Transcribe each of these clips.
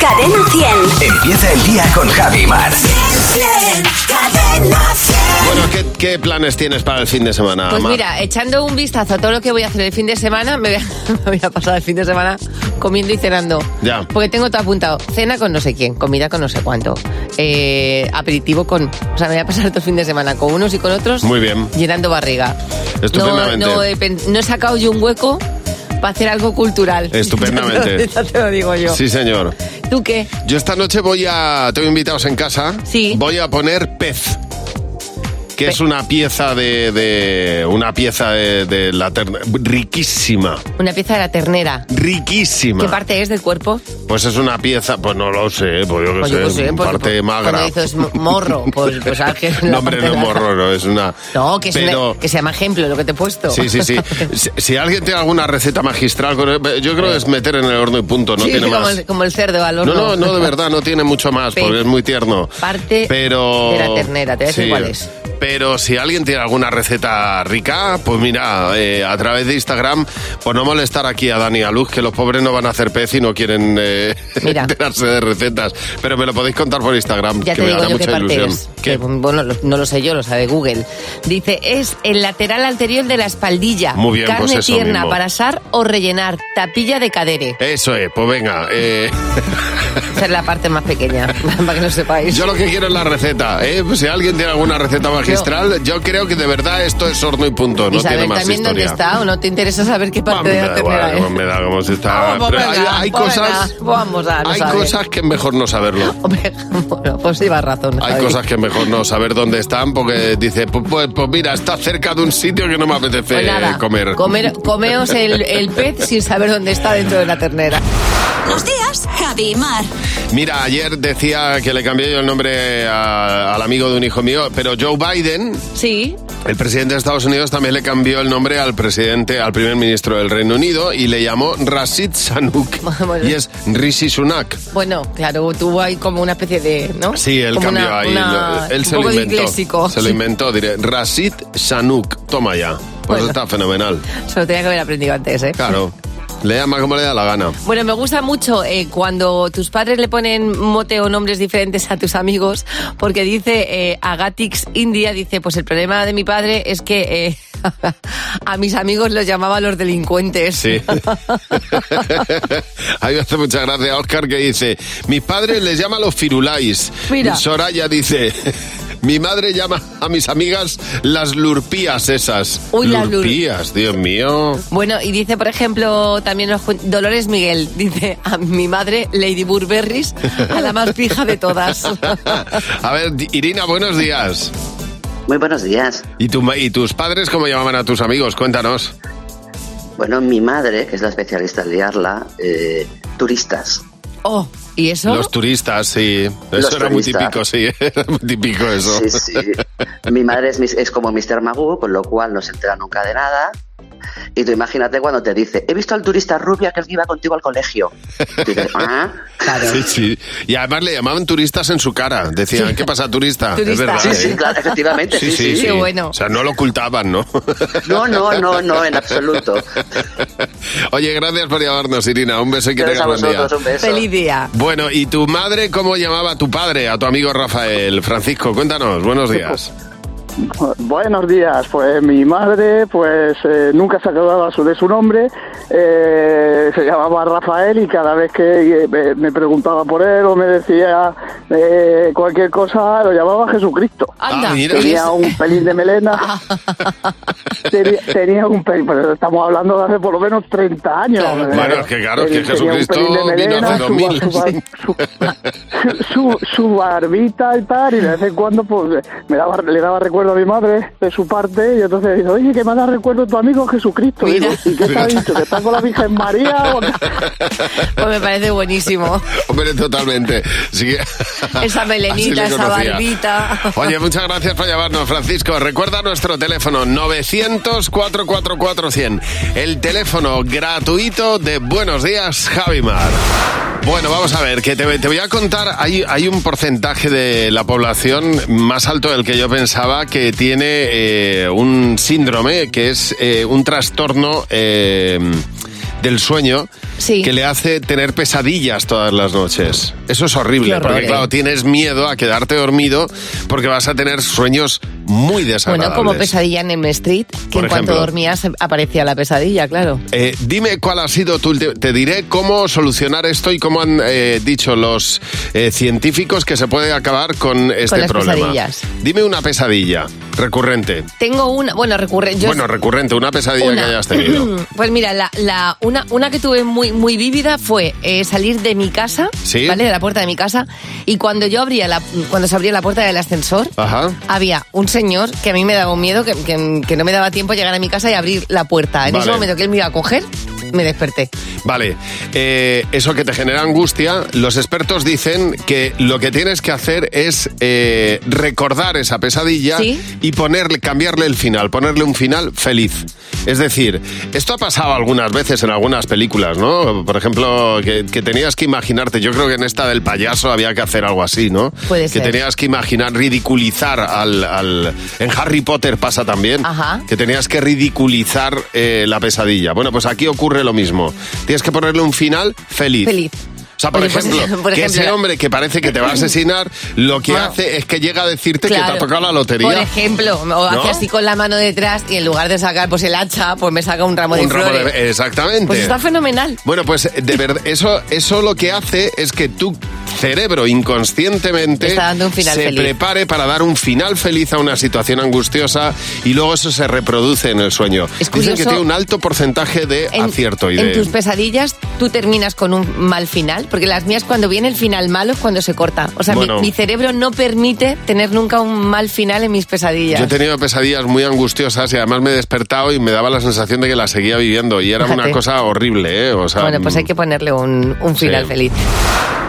Cadena 100. Empieza el día con Javi Mar. Cadena 100. Bueno, ¿qué, qué planes tienes para el fin de semana? Pues Mar? mira, echando un vistazo a todo lo que voy a hacer el fin de semana, me voy a, me voy a pasar el fin de semana comiendo y cenando. Ya. Porque tengo todo apuntado. Cena con no sé quién, comida con no sé cuánto. eh, aperitivo con... O sea, me voy a pasar todo el fin de semana con unos y con otros. Muy bien. Llenando barriga. Estupendamente. No, no no he sacado yo un hueco para hacer algo cultural. Estupendamente. Te lo digo yo. Sí, señor. ¿Tú qué? Yo esta noche voy a... Tengo invitados en casa. Sí. Voy a poner pez. Que es una pieza de... de- una pieza de, de la ternera. Riquísima. Una pieza de la ternera. Riquísima. ¿Qué parte es del cuerpo? Pues es una pieza... Pues no lo sé. Pues yo qué Pues sé. yo qué sé, pues, parte pues, magra. Cuando dices mo- morro, pues, pues sabes que es la No, hombre, parte no es morro, no. Es una... No, que, es Pero- una- que se llama ejemplo lo que te he puesto. Sí, sí, sí. Si, si alguien tiene alguna receta magistral, con yo creo que es meter en el horno y punto, no Sí, tiene como, más. el, como el cerdo al No, horno. no, no, de verdad, no tiene mucho más, porque es muy tierno. Parte Pero... de la ternera, te voy a decir cuál es. Pero si alguien tiene alguna receta rica, pues mira, eh, a través de Instagram, pues no molestar aquí a Dani y a Luz, que los pobres no van a hacer pez y no quieren eh, enterarse de recetas. Pero me lo podéis contar por Instagram, Ya que te me digo hará yo mucha ilusión. Que, bueno, no lo sé yo, lo sabe Google. Dice, es el lateral anterior de la espaldilla. Muy bien, Carne pues tierna mismo. para asar o rellenar. Tapilla de cadere. Eso es, pues venga. eh, Esa es la parte más pequeña, para que lo sepáis. Yo lo que quiero es la receta, ¿eh? Si alguien tiene alguna receta magistral, yo creo que de verdad esto es horno y punto, no ¿Y saber tiene más también dónde historia. está o no te interesa saber qué parte de la ternera es? me da como si está... Pues Pero hay, venga, hay pues cosas... venga, vamos a no hay saber. cosas que es mejor no saberlo. Hombre, bueno, pues llevas razón. Hay cosas que es mejor no saber dónde están porque dice, pues, pues, pues mira, está cerca de un sitio que no me apetece Pues nada, comer. comer- comeos el, el pez sin saber dónde está dentro de la ternera. Buenos días, Javi y Mar. Mira, ayer decía que le cambié yo el nombre a- al amigo de un hijo mío, pero Joe Biden Sí, El presidente de Estados Unidos también le cambió el nombre al presidente, al primer ministro del Reino Unido y le llamó Rashid Sanuk. Y es Rishi Sunak. bueno, claro, tuvo ahí como una especie de, ¿no? Sí, él Como cambió una- ahí. una- él un se lo poco de inventó. disléxico. Se lo inventó, diré. Rashid Sanuk. Toma ya. Pues Bueno. está fenomenal. Se lo tenía que haber aprendido antes, ¿eh? Claro. Le llama como le da la gana. Bueno, me gusta mucho eh, cuando tus padres le ponen mote o nombres diferentes a tus amigos, porque dice eh, Agatix India, dice, pues el problema de mi padre es que eh, a mis amigos los llamaba los delincuentes. Sí. a mí me hace mucha gracia Oscar que dice, mis padres les llaman los firulais. Mira. Soraya dice, mi madre llama a mis amigas las lurpías esas. Uy, las lur- lurpías, Dios mío. Bueno, y dice, por ejemplo, también Dolores Miguel, dice a mi madre Lady Burberrys, a la más fija de todas. a ver, Irina, buenos días. Muy buenos días. ¿Y, tu, ma- ¿Y tus padres cómo llamaban a tus amigos? Cuéntanos. Bueno, mi madre, que es la especialista en liarla, eh, turistas. Oh, ¿y eso? Los turistas, sí. Eso Los era muy típico, sí. Era muy típico eso. Sí, sí. Mi madre es, mis- es como Mr. Magoo, con lo cual no se entera nunca de nada. Y tú imagínate cuando te dice, he visto al turista rubia que iba contigo al colegio. Y dices, ah, Claro. Sí, sí. Y además le llamaban turistas en su cara. Decían, ¿qué pasa, turista? Turista. Es verdad. sí, ¿eh? sí, claro, efectivamente, sí, sí. Qué bueno. O sea, no lo ocultaban, ¿no? No, no, no, no, en absoluto. Oye, gracias por llamarnos, Irina. Un beso y que tengas buen día. un beso. Feliz día. Bueno, ¿y tu madre cómo llamaba a tu padre, a tu amigo Rafael? Francisco, cuéntanos. Buenos días. Buenos días, pues mi madre pues eh, nunca se acordaba su- de su nombre, eh, se llamaba Rafael y cada vez que eh, me- preguntaba por él o me decía eh, cualquier cosa lo llamaba Jesucristo. Anda. Ah. Tenía un pelín de melena, tenía, tenía un pelín, pero estamos hablando de hace por lo menos 30 años. Eh, Bueno, es que claro, es que Jesucristo pelín de vino hace melena, su- 2000. su- su, su, su barbita y tal, y de vez en cuando pues me daba, le daba recuerdo a mi madre de su parte, y entonces dice, oye, que me da recuerdo tu amigo Jesucristo. Digo, ¿y qué te ha dicho? ¿Que está con la Virgen María? o qué?". Pues me parece buenísimo. Hombre, totalmente. Sí Esa melenita, le esa barbita. Oye, muchas gracias por llamarnos, Francisco. Recuerda nuestro teléfono 900-444-100. El teléfono gratuito de Buenos Días, Javimar. Bueno, vamos a ver, que te, voy a contar, hay, hay un porcentaje de la población más alto del que yo pensaba que tiene eh, un síndrome, que es eh, un trastorno eh, del sueño Sí. que le hace tener pesadillas todas las noches. Eso es horrible, horror, porque ¿eh? claro, tienes miedo a quedarte dormido porque vas a tener sueños muy desagradables. Bueno, como pesadilla en M Street, que Por en cuanto ejemplo. dormías aparecía la pesadilla, claro. Eh, dime cuál ha sido tu... Te diré cómo solucionar esto y cómo han eh, dicho los eh, científicos que se puede acabar con este las problema. pesadillas. Dime una pesadilla recurrente. Tengo una, bueno, recurre. Yo bueno, recurrente, una pesadilla una. que hayas tenido. Pues mira, la, la- una, una que tuve muy, muy vívida fue eh, salir de mi casa, Sí. ¿vale? De la puerta de mi casa, y cuando yo abría la, cuando se abría la puerta del ascensor, Ajá. había un señor que a mí me daba un miedo, que, que- que no me daba tiempo llegar a mi casa y abrir la puerta. En ese momento que él me iba a coger, me desperté. Vale, eh, eso que te genera angustia, los expertos dicen que lo que tienes que hacer es eh, recordar esa pesadilla Sí. y ponerle, cambiarle el final, ponerle un final feliz. Es decir, esto ha pasado algunas veces en algunas películas, ¿no? Por ejemplo, que, que tenías que imaginarte, yo creo que en esta del payaso había que hacer algo así, ¿no? Puede que ser. tenías que imaginar, ridiculizar al, al- En Harry Potter pasa también, Ajá. que tenías que ridiculizar eh, la pesadilla. Bueno, pues aquí ocurre lo mismo. Tienes que ponerle un final feliz. Feliz. O sea, por Oye, pues, ejemplo, por que ejemplo, ese hombre que parece que te va a asesinar, lo que Bueno, hace es que llega a decirte que te ha tocado la lotería. Por ejemplo, o hace así con la mano detrás y en lugar de sacar pues el hacha, pues me saca un ramo de un ramo flores. de... Exactamente. Pues está fenomenal. Bueno, pues de verdad, eso, eso lo que hace es que tu cerebro inconscientemente se feliz. prepare para dar un final feliz a una situación angustiosa y luego eso se reproduce en el sueño. Es Dicen que tiene un alto porcentaje de En, acierto y en de... tus pesadillas tú terminas con un mal final, porque las mías cuando viene el final malo es cuando se corta. O sea, mi- Bueno. mi, cerebro no permite tener nunca un mal final en mis pesadillas. Yo he tenido pesadillas muy angustiosas y además me he despertado y me daba la sensación de que las seguía viviendo y era una cosa horrible, ¿eh? O sea, bueno, pues hay que ponerle un, un final Sí. feliz.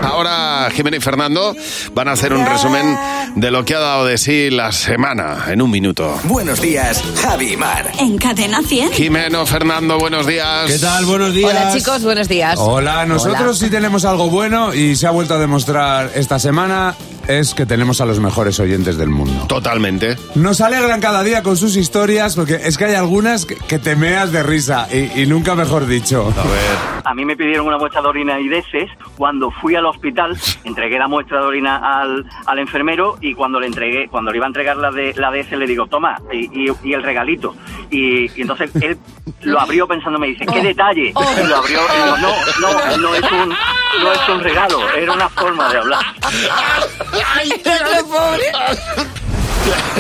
Ahora Jimena y Fernando van a hacer un resumen de lo que ha dado de sí la semana en un minuto. Buenos días, Javi y Mar. En Cadena 100. Jimeno, Fernando, buenos días. ¿Qué tal? Buenos días. Hola chicos, buenos días. Hola, nosotros Hola. sí tenemos algo bueno y se ha vuelto a demostrar esta semana es que tenemos a los mejores oyentes del mundo. Totalmente. Nos alegran cada día con sus historias porque es que hay algunas que, que te meas de risa y, y nunca mejor dicho. A ver. A mí me pidieron una muestra de orina y deses. Cuando fui al hospital, entregué la muestra de orina al, al enfermero y cuando le entregué, cuando le iba a entregar la de la DS, le digo, toma, y, y- y el regalito. Y, y entonces él lo abrió pensando, me dice, qué detalle. Y lo abrió y digo, no, no, no es un, no es un regalo, era una forma de hablar. Pero pobre.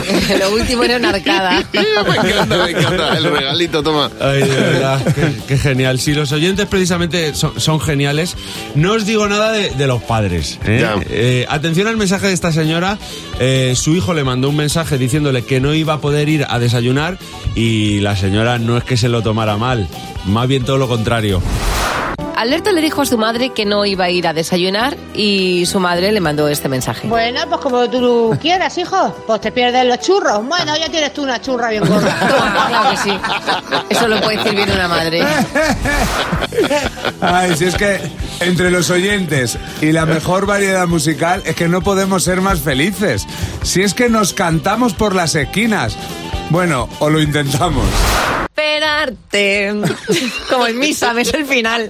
Lo último era una arcada. me encanta, me encanta. El regalito, toma. Ay, de verdad, qué, qué genial. Si los oyentes precisamente son, son geniales, no os digo nada de, de los padres. ¿eh? Ya. Eh, atención al mensaje de esta señora. Eh, su hijo le mandó un mensaje diciéndole que no iba a poder ir a desayunar y la señora no es que se lo tomara mal, más bien todo lo contrario. Alberto le dijo a su madre que no iba a ir a desayunar y su madre le mandó este mensaje. Bueno, pues como tú quieras, hijo. Pues te pierdes los churros. Bueno, ya tienes tú una churra bien gorda. Claro que sí. Eso lo puede decir bien una madre. Ay, si es que entre los oyentes y la mejor variedad musical es que no podemos ser más felices. Si es que nos cantamos por las esquinas. Bueno, o lo intentamos. Esperarte. Como en misa, ves el final.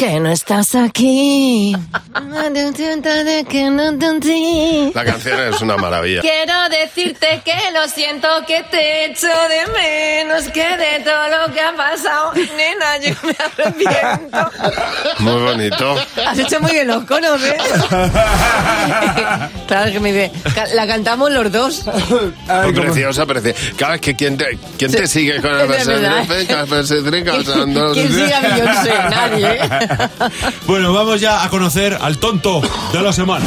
Que no te- La canción es una maravilla. Quiero decirte que lo siento, que te echo de menos, que de todo lo que ha pasado, nena, yo me arrepiento. Muy bonito. Has hecho muy bien los conos, ¿eh? claro que me dice, "Ca- la cantamos los dos. Muy preciosa, preciosa. Cada vez que quien te, quién te sigue con el. ¿Quién sigue a Beyoncé? Nadie. ¿eh? Bueno, vamos ya a conocer al tonto de la semana.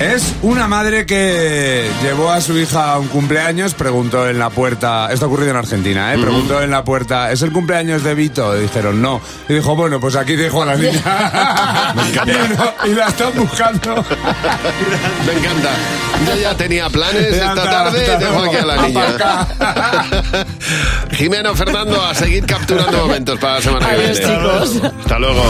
Es una madre que llevó a su hija a un cumpleaños, preguntó en la puerta, esto ha ocurrido en Argentina, ¿eh? preguntó en la puerta, ¿es el cumpleaños de Vito? Y dijeron, no. Y dijo, bueno, pues aquí dejo a la niña. Me encanta. y, no- y la están buscando. Me encanta. Yo ya tenía planes esta tarde hasta dejo aquí a la niña. Jimeno, Fernando, a seguir capturando momentos para la semana que Adiós, viene. chicos. Hasta luego.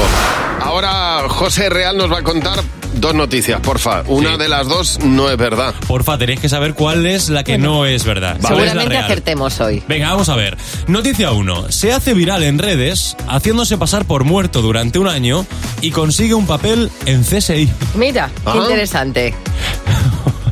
Ahora José Real nos va a contar dos noticias, porfa. Una de las dos no es verdad. Porfa, tenéis que saber cuál es la que no es verdad. ¿Cuál es la Seguramente acertemos hoy. Venga, vamos a ver. Noticia 1. Se hace viral en redes haciéndose pasar por muerto durante un año y consigue un papel en CSI. Mira, qué Ah. interesante.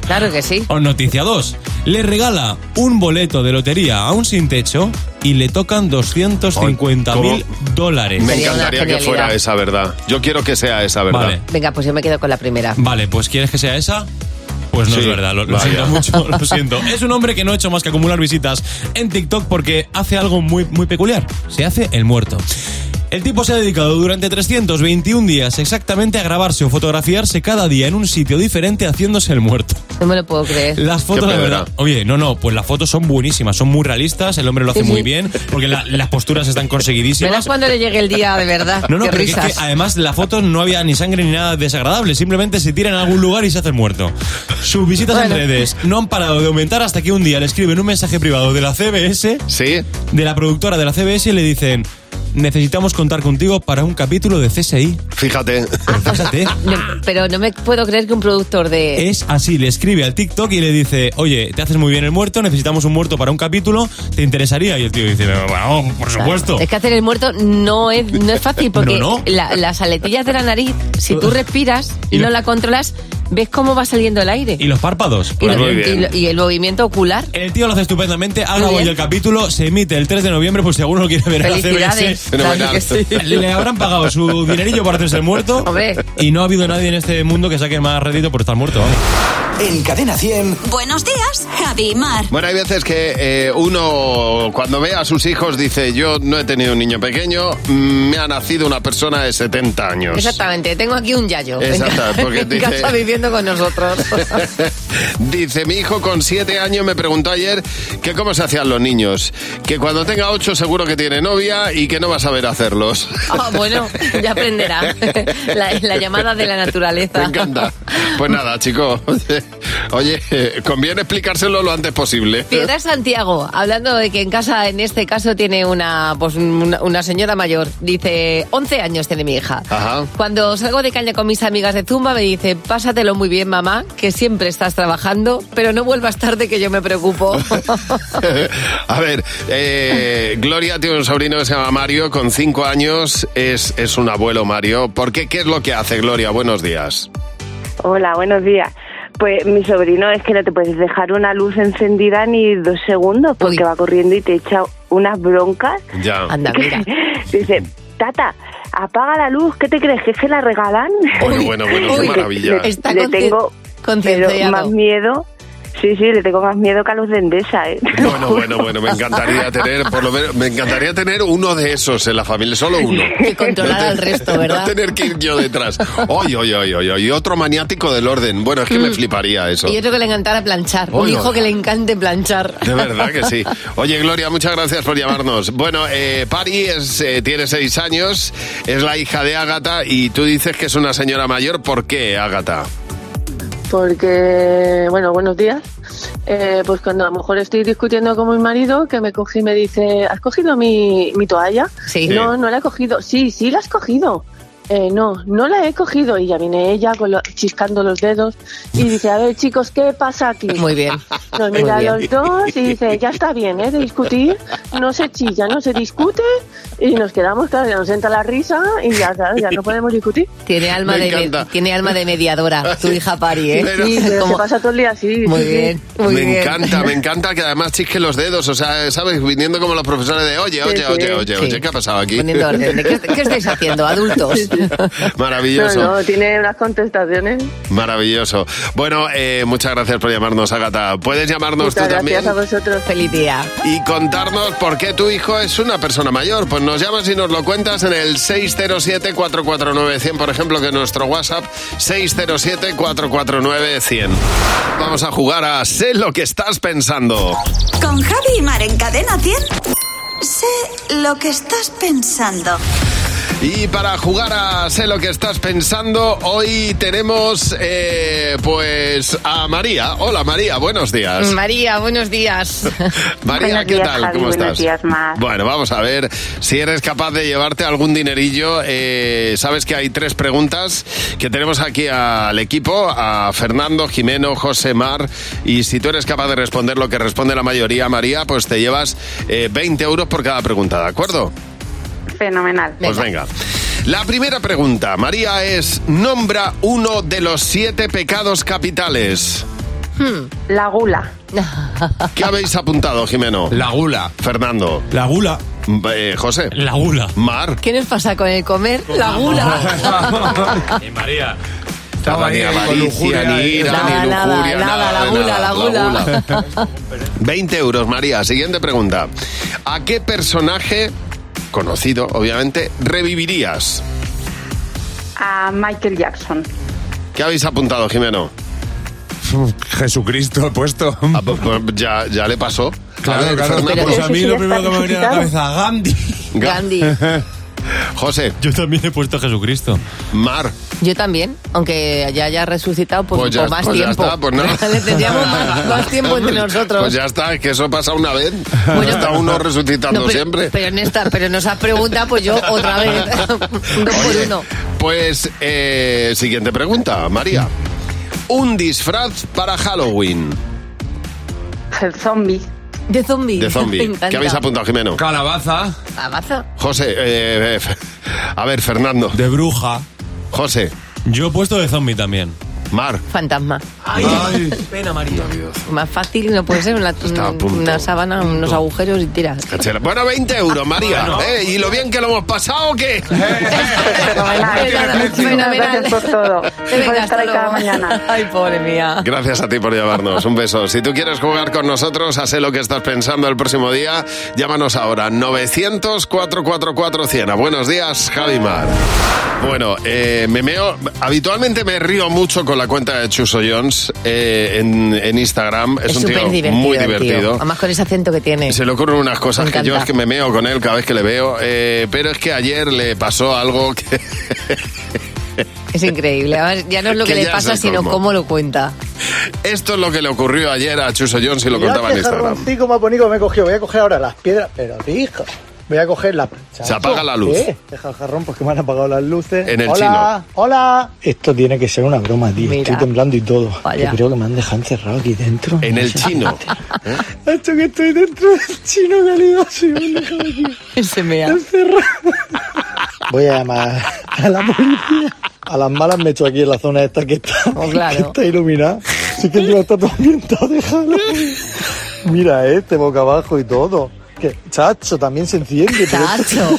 Claro que sí. O noticia 2. Le regala un boleto de lotería a un sin techo y le tocan 250 mil dólares. Me Sería encantaría que fuera esa verdad. Yo quiero que sea esa verdad. Vale. Venga, pues yo me quedo con la primera. Vale, pues ¿quieres que sea esa? Pues no Sí, es verdad, lo, lo siento mucho, lo siento. Es un hombre que no ha hecho más que acumular visitas en TikTok porque hace algo muy, muy peculiar. Se hace el muerto. El tipo se ha dedicado durante 321 días exactamente a grabarse o fotografiarse cada día en un sitio diferente haciéndose el muerto. No me lo puedo creer. Las fotos, la pedra. verdad. Oye, no, no, pues las fotos son buenísimas, son muy realistas, el hombre lo hace Sí, muy sí. bien, porque la- las posturas están Verás conseguidísimas. cuando le llegue el día de verdad. No, no, Qué pero que es risas. que además la foto no había ni sangre ni nada desagradable, simplemente se tira en algún lugar y se hace el muerto. Sus visitas Bueno. en redes no han parado de aumentar hasta que un día le escriben un mensaje privado de la CBS, Sí. de la productora de la CBS y le dicen, necesitamos contar contigo para un capítulo de CSI. Fíjate. Fíjate. No, pero no me puedo creer que un productor de... Es así, le escribe al TikTok y le dice, oye, te haces muy bien el muerto, necesitamos un muerto para un capítulo, ¿te interesaría? Y el tío dice, bueno, por supuesto. Es que hacer el muerto no es, no es fácil porque No, no. la- las aletillas de la nariz, si tú respiras y, no la controlas, ves cómo va saliendo el aire. ¿Y los párpados? Y, lo- y lo- y el movimiento ocular. El tío lo hace estupendamente, ha Muy grabado bien. ya el capítulo, se emite el 3 de noviembre, pues si alguno lo quiere ver en la Felicidades. CBS. Claro sí. Le habrán pagado su dinerillo por hacerse el muerto. Hombre. Y no ha habido nadie en este mundo que saque más rédito por estar muerto. vamos. En Cadena 100. Buenos días, Javi Mar. Bueno, hay veces que eh, uno cuando ve a sus hijos dice, yo no he tenido un niño pequeño, me ha nacido una persona de 70 años. Exactamente, tengo aquí un yayo ca- porque en dice- casa viviendo con nosotros. Dice, mi hijo con 7 años me preguntó ayer que cómo se hacían los niños, que cuando tenga 8 seguro que tiene novia y que no va a saber hacerlos. Ah, bueno, ya aprenderá. La, la llamada de la naturaleza. Me encanta. Pues nada, chico. Oye, conviene explicárselo lo antes posible. Piedra Santiago, hablando de que en casa, en este caso, tiene una, pues, una, una señora mayor. Dice, 11 años tiene mi hija. Ajá. Cuando salgo de caña con mis amigas de Zumba, me dice, pásatelo muy bien, mamá, que siempre estás trabajando, pero no vuelvas tarde que yo me preocupo. A ver, eh, Gloria tiene un sobrino que se llama Mario, con 5 años, es, es un abuelo Mario. ¿Por qué? ¿Qué es lo que hace, Gloria? Buenos días. Hola, buenos días. Pues mi sobrino es que no te puedes dejar una luz encendida ni dos segundos porque va corriendo y te echa unas broncas. Ya. Anda, mira. Dice, tata, apaga la luz, ¿qué te crees? ¿Que que la regalan? Bueno, bueno, bueno, qué maravilla. Está le tengo pero más miedo. Sí, sí, le tengo más miedo que a los de Endesa, ¿eh? Bueno, bueno, bueno, me encantaría tener, por lo menos, me encantaría tener uno de esos en la familia, solo uno. Que controlar al resto, ¿verdad? No tener que ir yo detrás. Oye, oye, oye, oye, y otro maniático del orden. Bueno, es que me fliparía eso. Mm. Y otro que le encantara planchar. Un Oye, hijo oye. que le encante planchar. De verdad que sí. Oye, Gloria, muchas gracias por llamarnos. Bueno, eh, Pari es, eh, tiene seis años, es la hija de Ágata y tú dices que es una señora mayor. ¿Por qué, Ágata? Porque, bueno, buenos días. Eh, pues cuando a lo mejor estoy discutiendo con mi marido, que me coge y me dice, ¿has cogido mi, mi toalla? Sí. No, no la he cogido. Sí, sí la has cogido. Eh, no, no la he cogido. Y ya viene ella con lo- chiscando los dedos y dice, a ver chicos, ¿qué pasa aquí? Muy bien. Nos mira a bien. los dos y dice, ya está bien, ¿eh? De discutir, no se chilla, no se discute y nos quedamos, claro, ya nos entra la risa y ya, claro, ya no podemos discutir. Tiene alma, Me de, encanta. tiene alma de mediadora, tu hija Pari, ¿eh? Pero- Sí, pero Como- se pasa todo el día así. Muy sí, sí. bien, muy me bien. encanta, me encanta que además chisque los dedos, o sea, ¿sabes? Viniendo como los profesores de, oye, oye, Sí, oye, sí. oye, Sí. oye, ¿qué ha pasado aquí? Poniendo orden. ¿De ¿Qué, qué estáis haciendo, adultos? Maravilloso. No, no, tiene unas contestaciones. Maravilloso. Bueno, eh, muchas gracias por llamarnos, Agata. Puedes llamarnos Muchas tú gracias también a vosotros. Feliz día. y contarnos por qué tu hijo es una persona mayor. Pues nos llamas y nos lo cuentas en el 607-449-100, por ejemplo, que es nuestro WhatsApp, 607-449-100. Vamos a jugar a Sé lo que estás pensando. Con Javi y Mar en Cadena 100. Sé lo que estás pensando. Y para jugar a Sé lo que estás pensando, hoy tenemos eh, pues a María. Hola María, buenos días. María, buenos días. María, Buenos ¿qué días, tal? Javi, ¿Cómo buenos estás? días, Mar. Bueno, vamos a ver si eres capaz de llevarte algún dinerillo. Eh, Sabes que hay tres preguntas que tenemos aquí al equipo, a Fernando, Jimeno, José Mar. Y si tú eres capaz de responder lo que responde la mayoría, María, pues te llevas eh, 20 euros por cada pregunta, ¿de acuerdo? Fenomenal. Pues venga. La primera pregunta, María, es nombra uno de los siete pecados capitales. La gula. ¿Qué habéis apuntado, Jimeno? La gula. Fernando. La gula. Eh, José. La gula. Mar. ¿Qué nos pasa con el comer? La gula. Y María. Nada, ni avaricia, ni ira, Nada, ni nada, lujuria, nada, la gula, nada, la gula. 20 euros, María. Siguiente pregunta. ¿A qué personaje, conocido obviamente, revivirías? A Michael Jackson. ¿Qué habéis apuntado, Jimeno? Jesucristo he puesto. Ah, pues, pues ya, ya le pasó. Claro, claro. Fernando. Pues a mí lo primero que me venía a la cabeza, Gandhi. Gandhi. José, Yo también he puesto a Jesucristo. Mar. Yo también, aunque ya haya resucitado pues, Pues ya- por más pues ya tiempo. está, pues no. Le tendríamos más, más tiempo entre nosotros. Pues ya está, es que eso pasa una vez. Bueno, está uno resucitando No, pero, siempre. Pero Néstor, pero nos has preguntado, pues yo otra vez. Dos por uno. Pues, eh, siguiente pregunta, María. Un disfraz para Halloween. El zombie. De zombie. De zombie. ¿Qué habéis apuntado, Jimeno? Calabaza. Abaza. José, eh, eh, a ver, Fernando. De bruja. José, Yo he puesto de zombie también. Mar. Fantasma. Ay, pena, María. Más fácil no puede ser una, una sábana, unos agujeros y tiras. Cachera. Bueno, 20 euros, María. Eh, ¿Y lo bien que lo hemos pasado o qué? Fenomenal. Fenomenal. Gracias por todo. Te Y por venga, estar hasta ahí cada luego. mañana. Ay, pobre mía. Gracias a ti por llamarnos. Un beso. Si tú quieres jugar con nosotros, a sé lo que estás pensando el próximo día, llámanos ahora. 900-444-100. Buenos días, Javimar. Bueno, eh, me meo. Habitualmente me río mucho con la cuenta de Chuso Jones eh, en, en Instagram. Es, Es un tío divertido. muy el tío. divertido. Además con ese acento que tiene. Se le ocurren unas cosas Me que yo es que me meo con él cada vez que le veo, eh, pero es que ayer le pasó algo que... Es increíble. Además, ya no es lo que, Que le pasa, sino cómo lo cuenta. Esto es lo que le ocurrió ayer a Chuso Jones y lo contaba en Instagram. bonito me he cogido. Voy a coger ahora las piedras. Pero, hijo, voy a coger la... Se apaga la luz. ¿Qué? Deja el jarrón porque me han apagado las luces. En el hola, hola. Esto tiene que ser una broma, tío. Mira. Estoy temblando y todo. Vaya. Yo creo que me han dejado encerrado aquí dentro. En No el chino. Esto que estoy dentro del chino calidoso y me han dejado aquí Se mea. encerrado. Voy a llamar a la policía. A las malas me echo aquí en la zona esta que está, Oh, claro. que está iluminada. Sí que encima está todo ambientado, déjalo. Mira este, boca abajo y todo. Que, chacho, también se enciende. Chacho.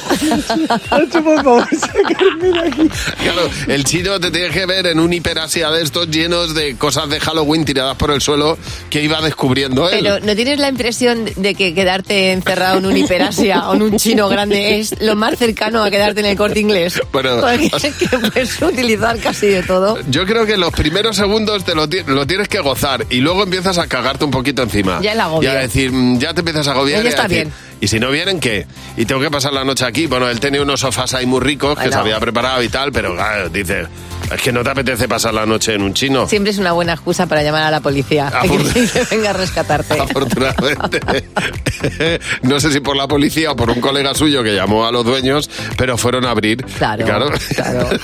Chacho, por favor, sacarme de aquí. Claro, el chino te tienes que ver en un hiperasia de estos llenos de cosas de Halloween tiradas por el suelo que iba descubriendo él. Pero ¿no tienes la impresión de que quedarte encerrado en un hiperasia o en un chino grande es lo más cercano a quedarte en el corte inglés? Bueno, Porque es que puedes utilizar casi de todo. Yo creo que los primeros segundos te lo, lo tienes que gozar y luego empiezas a cagarte un poquito encima. Ya el agobio. Y a decir, mm, ya te empiezas a agobiar. Ya está decir, bien. ¿Y si no vienen qué? Y tengo que pasar la noche aquí. Bueno, él tenía unos sofás ahí muy ricos que Bueno. se había preparado y tal, pero claro, dice, es que no te apetece pasar la noche en un chino. Siempre es una buena excusa para llamar a la policía. Que, que venga a rescatarte. Afortunadamente. no sé si por la policía o por un colega suyo que llamó a los dueños, pero fueron a abrir. Claro, claro.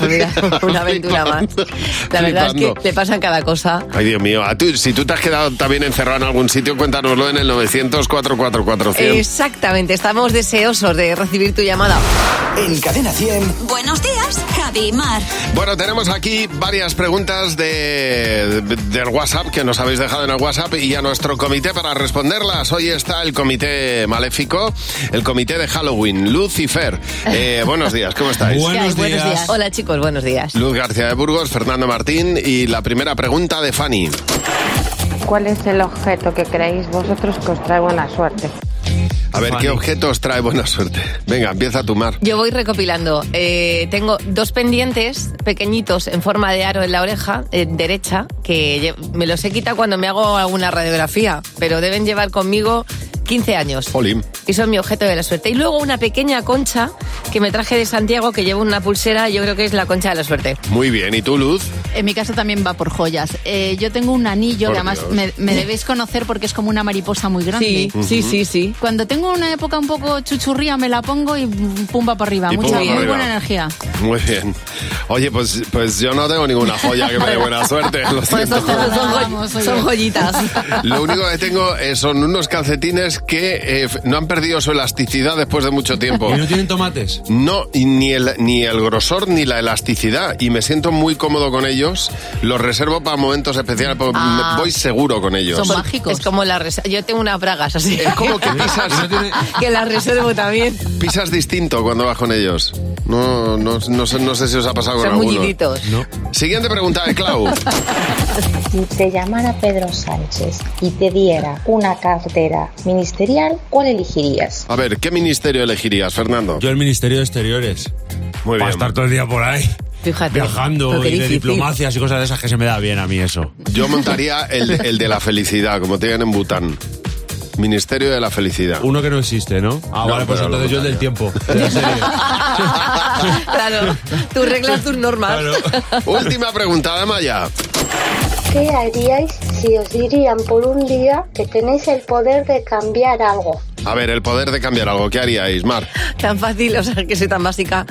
Mira, una aventura más. La verdad es Flipando. que le pasan cada cosa. Ay, Dios mío. A tú, si tú te has quedado también encerrado en algún sitio, cuéntanoslo en el 900 444 Exactamente, estamos deseosos de recibir tu llamada. En Cadena 100. Buenos días, Javi Mar. Bueno, tenemos aquí varias preguntas de, del WhatsApp que nos habéis dejado en el WhatsApp y a nuestro comité para responderlas. Hoy está el comité maléfico, el comité de Halloween, Lucifer. Eh, buenos días, ¿cómo estáis? Buenos días. Hola chicos, buenos días. Luz García de Burgos, Fernando Martín y la primera pregunta de Fanny. ¿Cuál es el objeto que creéis vosotros que os trae buena suerte? A ver, ¿qué objetos trae buena suerte? Venga, empieza tu mar. Yo voy recopilando. Eh, tengo dos pendientes pequeñitos en forma de aro en la oreja eh, derecha, que me los he quitado cuando me hago alguna radiografía, pero deben llevar conmigo 15 años. Jolín. Y son mi objeto de la suerte. Y luego una pequeña concha que me traje de Santiago que llevo una pulsera, yo creo que es la concha de la suerte. Muy bien. ¿Y tú, Luz? En mi caso también va por joyas. Eh, yo tengo un anillo Por que además me, me debéis conocer porque es como una mariposa muy grande. Sí, sí, sí, sí. Cuando tengo una época un poco chuchurría me la pongo y pum va para arriba. Y Mucha, muy buena energía. Muy bien. Oye, pues, pues yo no tengo ninguna joya que me dé buena suerte. Lo Pues siento. son, son- son- son joyitas. Lo único que tengo eh, son unos calcetines que eh, no han perdido su elasticidad después de mucho tiempo. ¿Y no tienen tomates? No, y ni el, ni el grosor ni la elasticidad. Y me siento muy cómodo con ellos. Los reservo para momentos especiales. porque Ah. me- voy seguro con ellos. Son mágicos. Es como la. Yo tengo unas bragas así. Es como que pisas, que las reservo también. pisas distinto cuando vas con ellos. No, no, no, sé, no sé si os ha pasado con Son alguno. mulliditos. Siguiente pregunta de Clau. Si te llamara Pedro Sánchez y te diera una cartera ministerial, ¿cuál elegirías? A ver, ¿qué ministerio elegirías, Fernando? Yo el Ministerio de Exteriores. Muy Para bien. estar todo el día por ahí. Fíjate. Viajando y de diplomacias y cosas de esas que se me da bien a mí eso. Yo montaría el, el de la felicidad, como tienen en Bután. Ministerio de la Felicidad. Uno que no existe, ¿no? Ah, No, vale, pues entonces yo el del tiempo. Claro, tus reglas, tus normas. Última pregunta de Maya. ¿Qué haríais si os dirían por un día que tenéis el poder de cambiar algo? A ver, el poder de cambiar algo. ¿Qué haríais, Mar? Tan fácil, o sea, que soy tan básica.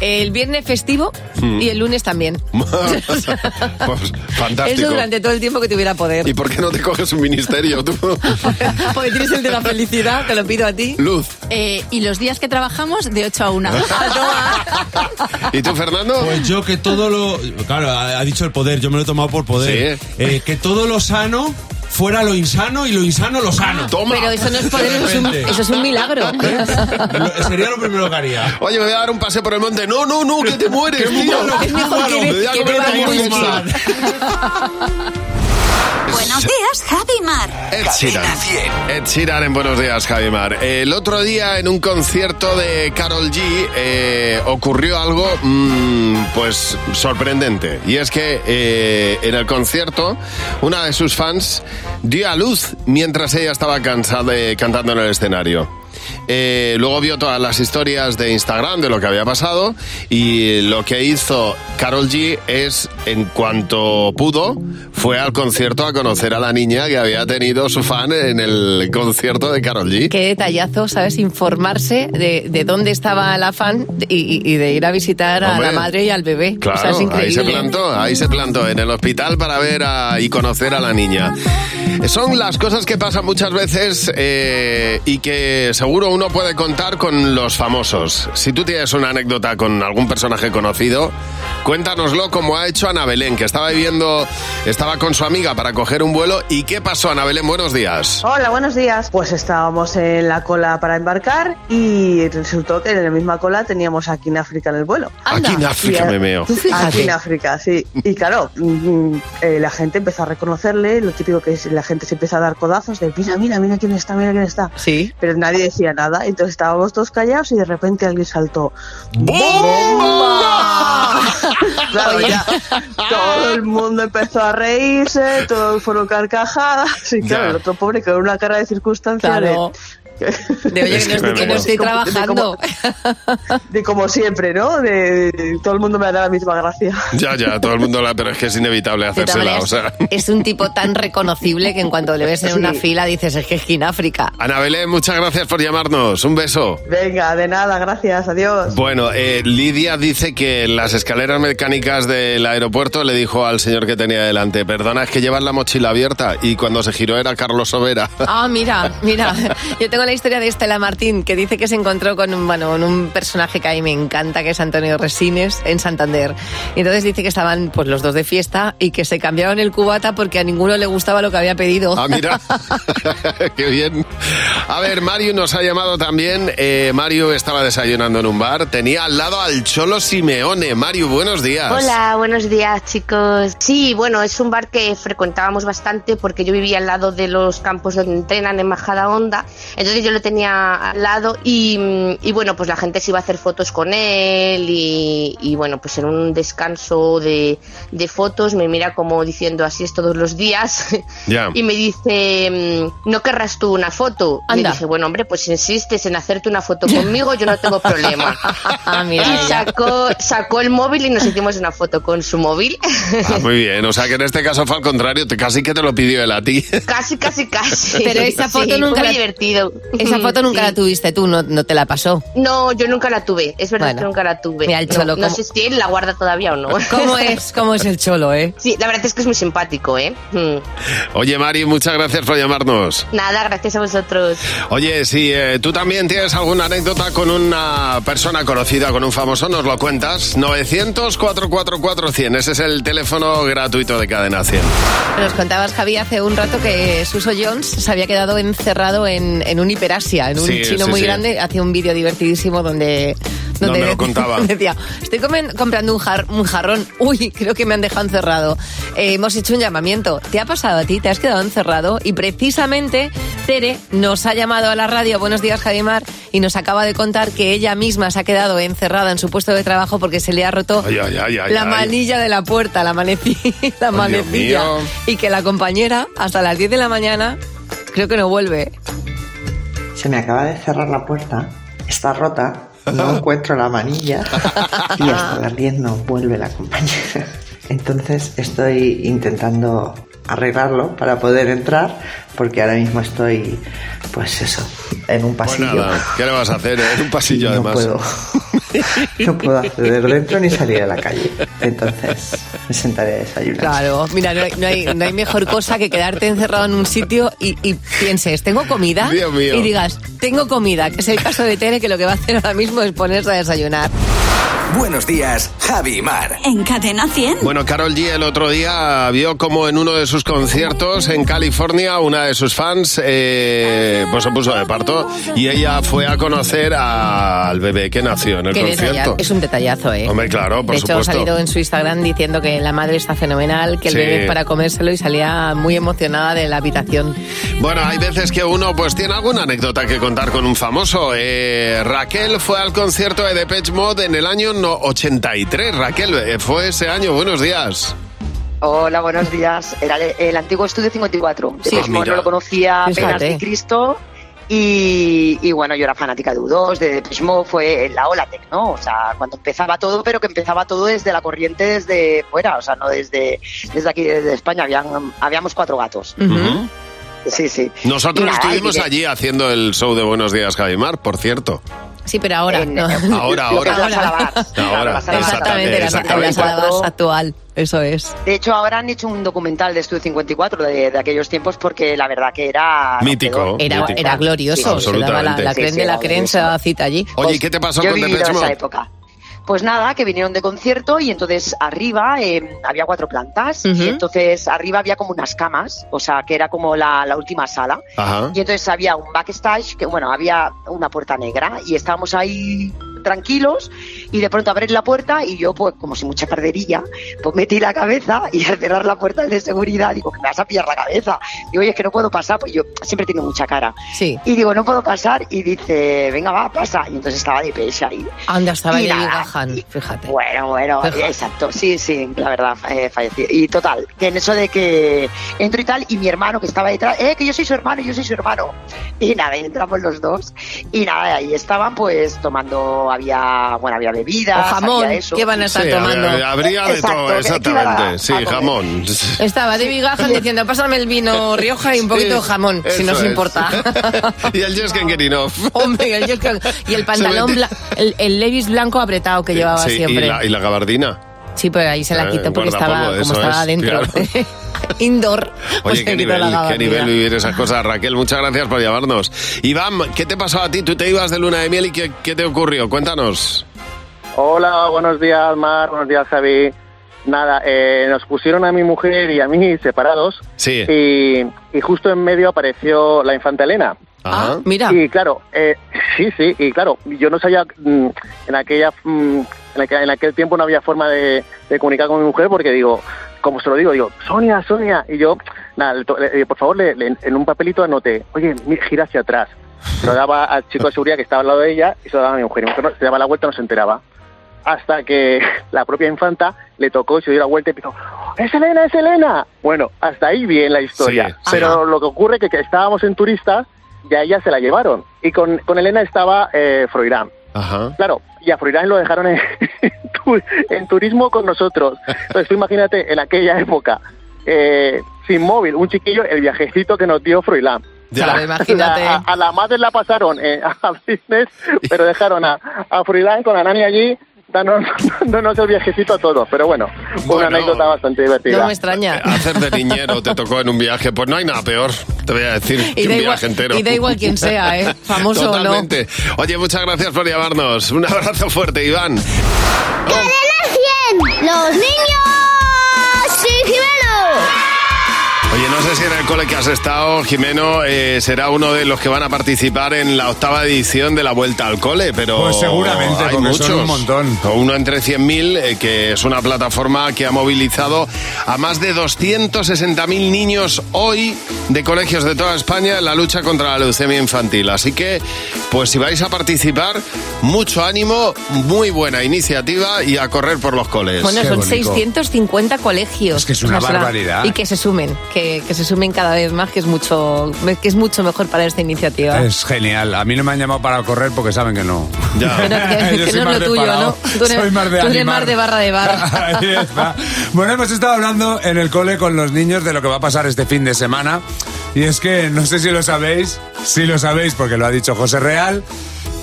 El viernes festivo Hmm. y el lunes también. pues fantástico. Eso durante todo el tiempo que tuviera poder. ¿Y por qué no te coges un ministerio tú? Porque tienes el de la felicidad, te lo pido a ti. Luz. Eh, y los días que trabajamos de 8 a 1. ¿Y tú, Fernando? Pues yo que todo lo... Claro, ha dicho el poder, yo me lo he tomado por poder. Eh, que todo lo sano fuera lo insano y lo insano lo sano. Pero eso no es poder, eso es un, eso es un milagro. Lo- Sería lo primero que haría. Oye, me voy a dar un paseo por el monte. No, no, no, que te mueres, tío. Es mejor que, Me voy a que Buenos días, Javi Mar. Ed Sheeran. Ed Sheeran en Buenos Días, Javimar. El otro día en un concierto de Carol G eh, ocurrió algo mm, pues sorprendente. Y es que eh, en el concierto una de sus fans dio a luz mientras ella estaba cansada de- cantando en el escenario. Eh, luego vio todas las historias de Instagram de lo que había pasado y lo que hizo Carol G es, en cuanto pudo, fue al concierto a conocer a la niña que había tenido su fan en el concierto de Carol G. Qué detallazo, ¿sabes? Informarse de, de dónde estaba la fan y, y de ir a visitar a Hombre, la madre y al bebé. Claro, o sea, es ahí increíble. se plantó, ahí se plantó en el hospital para ver a- y conocer a la niña. Son las cosas que pasan muchas veces eh, y que seguro uno puede contar con los famosos. Si tú tienes una anécdota con algún personaje conocido, cuéntanoslo como ha hecho Ana Belén, que estaba viviendo, estaba con su amiga para coger un vuelo. ¿Y qué pasó, Ana Belén? Buenos días. Hola, buenos días. Pues estábamos en la cola para embarcar y resultó que en la misma cola teníamos aquí en África en el vuelo. Aquí en África me meo. Aquí en África, sí. Y claro, mm, eh, la gente empezó a reconocerle, lo típico que es, la gente se empieza a dar codazos de mira, mira, mira quién está, mira quién está. Sí. Pero nadie decía nada, entonces estábamos todos callados y de repente alguien saltó. Claro, ya todo el mundo empezó a reírse, todos fueron carcajadas y claro, Ya. el otro pobre con una cara de circunstancia Claro. de... De oye, Es que, que no, que estoy De como- trabajando. de como siempre, ¿no? De, de- todo el mundo me da la misma gracia. Ya, ya, todo el mundo la, pero es que es inevitable hacérsela, o sea. Es un tipo tan reconocible que en cuanto le ves en Sí. una fila dices, es que es en África. Ana Belén, muchas gracias por llamarnos. Un beso. Venga, de nada, gracias, adiós. Bueno, eh, Lidia dice que en las escaleras mecánicas del aeropuerto le dijo al señor que tenía delante, perdona, es que llevas la mochila abierta y cuando se giró era Carlos Sobera. Ah, mira, mira. Yo tengo la historia de Estela Martín, que dice que se encontró con un, bueno, con un personaje que a mí me encanta, que es Antonio Resines, en Santander. Y entonces dice que estaban pues los dos de fiesta y que se cambiaron el cubata porque a ninguno le gustaba lo que había pedido. Ah, mira, qué bien. A ver, Mario nos ha llamado también. Eh, Mario estaba desayunando en un bar, tenía al lado al Cholo Simeone. Mario, buenos días. Hola, buenos días chicos. Sí, bueno, es un bar que frecuentábamos bastante porque yo vivía al lado de los campos donde entrenan en Majada Honda. Entonces Entonces yo lo tenía al lado y, y bueno, pues la gente se iba a hacer fotos con él y, y bueno, pues en un descanso de, de fotos me mira como diciendo así es todos los días Ya. y me dice, mm, ¿no querrás tú una foto? Y Anda. le dije, bueno, hombre, pues si insistes en hacerte una foto conmigo, yo no tengo problema. Ah, mira, y sacó, sacó el móvil y nos hicimos una foto con su móvil. Ah, muy bien, o sea que en este caso fue al contrario, te, casi que te lo pidió él a ti. casi, casi, casi. Pero esa Sí, foto fue nunca muy la- divertido. Esa foto nunca Sí. la tuviste tú, no, no te la pasó. No, yo nunca la tuve. Es verdad Bueno. que nunca la tuve. Mira, el No- cholo, no, ¿cómo- sé si él la guarda todavía o no. ¿Cómo es, cómo es el cholo, eh? Sí, la verdad es que es muy simpático, ¿eh? Mm. Oye, Mari, muchas gracias por llamarnos. Nada, gracias a vosotros. Oye, si eh, tú también tienes alguna anécdota con una persona conocida, con un famoso, nos lo cuentas. 900-444-100, ese es el teléfono gratuito de Cadena 100. Nos contabas, Javi, hace un rato que Suso Jones se había quedado encerrado en, en un hiperasia, en un Sí, chino sí, muy sí. grande. Hacía un vídeo divertidísimo donde... No, donde me lo contaba. Decía, estoy comprando un, jar- un jarrón. Uy, creo que me han dejado encerrado. Eh, hemos hecho un llamamiento. ¿Te ha pasado a ti? ¿Te has quedado encerrado? Y precisamente Tere nos ha llamado a la radio. Buenos días, Javimar. Y nos acaba de contar que ella misma se ha quedado encerrada en su puesto de trabajo porque se le ha roto Ay, ay, ay, la manilla de la puerta, la, la manecilla. Y que la compañera, hasta las 10 de la mañana, creo que no vuelve. Se me acaba de cerrar la puerta, está rota, no encuentro la manilla y hasta las 10 no vuelve la compañera. Entonces estoy intentando arreglarlo para poder entrar porque ahora mismo estoy, pues eso, en un Pues pasillo. nada, ¿qué le vas a hacer? En un pasillo, no además. puedo, no puedo acceder dentro ni salir a la calle. Entonces me sentaré a desayunar. Claro, mira, no hay, no hay- no hay mejor cosa que quedarte encerrado en un sitio y, y pienses, ¿tengo comida? Dios mío. Y digas, tengo comida, que es el caso de Tere, que lo que va a hacer ahora mismo es ponerse a desayunar. Buenos días, Javi y Mar. En Cadena 100. Bueno, Carol G el otro día vio como en uno de sus conciertos en California una de sus fans eh, pues se puso de parto y ella fue a conocer al bebé que nació en el Qué concierto. detalla- es un detallazo, ¿eh? Hombre, claro, por de hecho, ha supuesto. salido en su Instagram diciendo que la madre está fenomenal, que el Sí. bebé es para comérselo y salía muy emocionada de la habitación. Bueno, hay veces que uno pues tiene alguna anécdota que contar con un famoso. Eh, Raquel fue al concierto de Depeche Mode en el año no- 83. Raquel, eh, fue ese año. Buenos días. Hola, buenos días. Era el, el antiguo estudio 54. Sí. Ah, mira. no lo conocía apenas de Cristo. Y, bueno, yo era fanática de U2, de Depeche Mode, fue la ola ¿no? O sea, cuando empezaba todo, pero que empezaba todo desde la corriente desde fuera, o sea, no desde, desde aquí, desde España. Habían, habíamos cuatro gatos. Sí, sí. Nosotros nada, estuvimos allí haciendo el show de Buenos Días, Javimar, por cierto. Sí, pero ahora. no. Ahora, ahora. la. Ahora, la. Exactamente, la, exactamente. la sala más actual. Eso es. De hecho, ahora han hecho un documental de Estudio 54 de, de aquellos tiempos porque la verdad que era... Mítico. Era, mítico. era glorioso. se daba la, la Sí, creen sí, de la creen se daba cita allí. Oye, ¿y qué te pasó Yo he con vivido Depeche esa época. Pues nada, que vinieron de concierto y entonces arriba eh, había cuatro plantas y entonces arriba había como unas camas, o sea, que era como la, la última sala. Ajá. Y entonces había un backstage, que bueno, había una puerta negra y estábamos ahí tranquilos y de pronto abrir la puerta y yo pues como si mucha carderilla pues metí la cabeza y al cerrar la puerta de seguridad digo que me vas a pillar la cabeza digo oye es que no puedo pasar pues yo siempre tengo mucha cara Sí. y digo no puedo pasar y dice venga va pasa y entonces estaba de pecho ahí Anda, estaba Y nada, Gahan, fíjate. bueno, bueno, Fíjate. exacto, sí, sí, la verdad, eh, falleció. Y total, que en eso de que entro y tal, y mi hermano que estaba detrás, eh, que yo soy su hermano, yo soy su hermano. Y nada, y entramos los dos, y nada, ahí estaban pues tomando, había, bueno, había bebidas, O jamón, había eso. ¿qué van a estar Sí, tomando? habría, de Exacto, todo, a- exactamente. Sí, a jamón. Estaba David Gahan diciendo, pásame el vino Rioja y un poquito de jamón, si no Eso os es. importa. y el Jesken Gerinov. Hombre, y el, y el pantalón, bla- el, el Levis blanco apretado que llevaba Sí, y siempre. la, y la gabardina. Sí, pero ahí se la Eh, quitó porque guardapolvo, estaba, como estaba es, adentro. claro. Indoor. pues Oye, se qué nivel, qué nivel vivir esas cosas. Raquel, muchas gracias por llamarnos. Iván, ¿qué te pasó a ti? Tú te ibas de luna de miel y ¿qué, qué te ocurrió? Cuéntanos. Hola, buenos días, Mar, buenos días, Javi. Nada, eh, nos pusieron a mi mujer y a mí separados. Sí. Y, y justo en medio apareció la infanta Elena. Ajá. mira. Y claro, eh, sí, sí, y claro, yo no sabía, mm, en aquella mm, en, aquel, en aquel tiempo no había forma de, de comunicar con mi mujer porque digo, como se lo digo, digo, Sonia, Sonia, y yo, nada, le to- le- eh, por favor, le- le- en un papelito anoté, oye, mi- gira hacia atrás. Se lo daba al chico de seguridad que estaba al lado de ella y se lo daba a mi mujer. Y mi mujer no- se daba la vuelta y no se enteraba. Hasta que la propia infanta le tocó y se dio la vuelta y empezó, ¡Es Elena, es Elena! Bueno, hasta ahí bien la historia. Sí, Pero lo que ocurre es que, que estábamos en turistas y a ella se la llevaron. Y con, con Elena estaba eh, Froilán. Ajá. Claro, y a Froilán lo dejaron en, tu- en turismo con nosotros. Entonces tú imagínate en aquella época, eh, sin móvil, un chiquillo, el viajecito que nos dio Froilán. Claro, imagínate. La- a, a la madre la pasaron eh, a business, pero dejaron a, a Froilán con la nani allí dándonos, dándonos el viajecito a todos. Pero bueno, una anécdota bastante divertida. No me extraña. Hacer de niñero te tocó en un viaje, pues no hay nada peor, te voy a decir, Y que da, un igual, viaje entero. y da igual quién sea, ¿eh? Famoso o no. Oye, muchas gracias por llamarnos. Un abrazo fuerte, Iván. ¡Cadena 100! ¡Los niños! Oye, no sé si en el cole que has estado, Jimeno, eh, será uno de los que van a participar en la octava edición de la Vuelta al Cole, pero Pues seguramente, hay porque muchos. son un montón. Uno entre 100.000, eh, que es una plataforma que ha movilizado a más de 260.000 niños hoy de colegios de toda España en la lucha contra la leucemia infantil. Así que, pues si vais a participar, mucho ánimo, muy buena iniciativa y a correr por los coles. Bueno, son 650 colegios. Es que es una barbaridad. Y que se sumen, que, que se sumen cada vez más, que es mucho que es mucho mejor para esta iniciativa. Es genial. A mí no me han llamado para correr porque saben que no. Ya. Bueno, que- Yo que soy no más es de lo tuyo, parado. ¿no? Tú eres, Soy más de tú eres más de barra de barra. Ahí está. Bueno, hemos estado hablando en el cole con los niños de lo que va a pasar este fin de semana. Y es que, no sé si lo sabéis, si lo sabéis porque lo ha dicho José Real,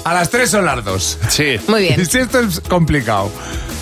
a las tres son las dos. Sí. Muy bien. Y si esto es complicado.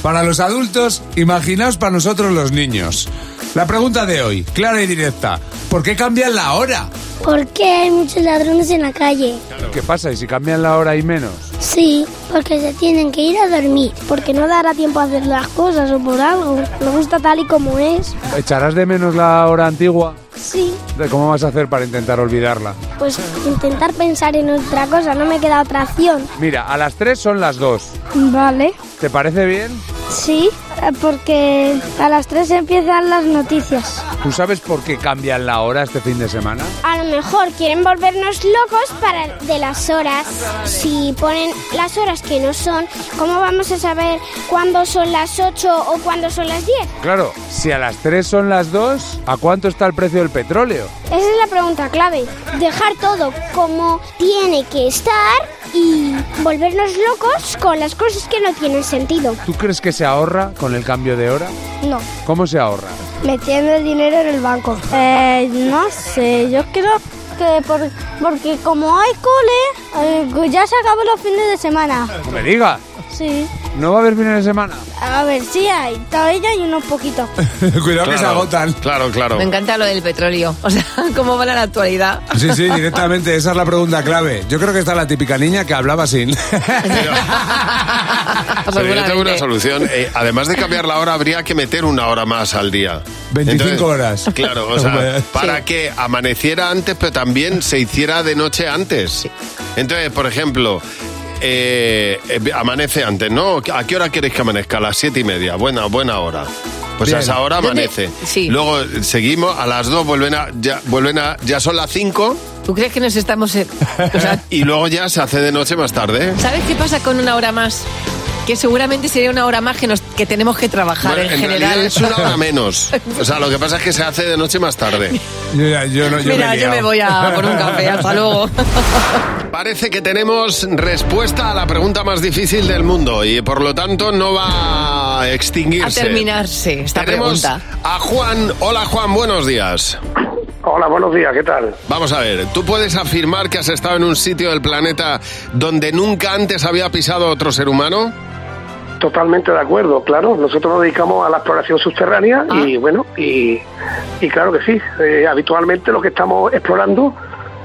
Para los adultos, imaginaos para nosotros los niños. La pregunta de hoy, clara y directa. ¿Por qué cambian la hora? Porque hay muchos ladrones en la calle. ¿Qué pasa? ¿Y si cambian la hora y menos? Sí, porque se tienen que ir a dormir. Porque no dará tiempo a hacer las cosas o por algo. Me gusta tal y como es. ¿Echarás de menos la hora antigua? Sí, ¿De cómo vas a hacer para intentar olvidarla? pues intentar pensar en otra cosa. No me queda otra opción. Mira, a las 3 son las 2. Vale. ¿Te parece bien? Sí, porque a las 3 empiezan las noticias. ¿Tú sabes por qué cambian la hora este fin de semana? A lo mejor quieren volvernos locos para de las horas. Si ponen las horas que no son, ¿cómo vamos a saber cuándo son las 8 o cuándo son las 10? Claro, si a las 3 son las 2, ¿a cuánto está el precio del petróleo? Esa es la pregunta clave. Dejar todo como tiene que estar y volvernos locos con las cosas que no tienen sentido. ¿Tú crees que se ahorra con el cambio de hora? No. ¿Cómo se ahorra? Metiendo el dinero en el banco. Eh, no sé, yo creo que por, porque como hay cole, eh, ya se acabó los fines de semana. No me digas. Sí. ¿No va a haber fines de semana? A ver, sí hay. Todavía hay unos poquitos. Cuidado que se agotan. Claro, claro. Me encanta lo del petróleo. O sea, cómo va la actualidad. Sí, sí, directamente, esa es la pregunta clave. Yo creo que está la típica niña que hablaba sin. Pero yo tengo una solución. Eh, además de cambiar la hora, habría que meter una hora más al día. 25 horas. Claro, o sea, para que amaneciera antes, pero también se hiciera de noche antes. Entonces, por ejemplo, eh, eh, amanece antes, ¿no? ¿A qué hora queréis que amanezca? A las siete y media. Buena, buena hora. Pues Bien. a esa hora amanece. Sí. Luego seguimos, a las dos vuelven a, ya, vuelven a, ya son las cinco ¿Tú crees que nos estamos... en- o sea, y luego ya se hace de noche más tarde. ¿Sabes qué pasa con una hora más? Que seguramente sería una hora más que, nos, que tenemos que trabajar Bueno, en, en general. es una hora menos. O sea, lo que pasa es que se hace de noche más tarde. Yo, ya- yo no, yo Mira, me yo me voy a por un café. Hasta luego. Parece que tenemos respuesta a la pregunta más difícil del mundo y por lo tanto no va a A extinguirse. terminarse esta Tenemos pregunta. a Juan. Hola Juan, buenos días. Hola, buenos días, ¿qué tal? Vamos a ver, ¿tú puedes afirmar que has estado en un sitio del planeta donde nunca antes había pisado otro ser humano? Totalmente de acuerdo, claro. Nosotros nos dedicamos a la exploración subterránea Ah. y bueno, y, y claro que sí. Eh, habitualmente lo que estamos explorando,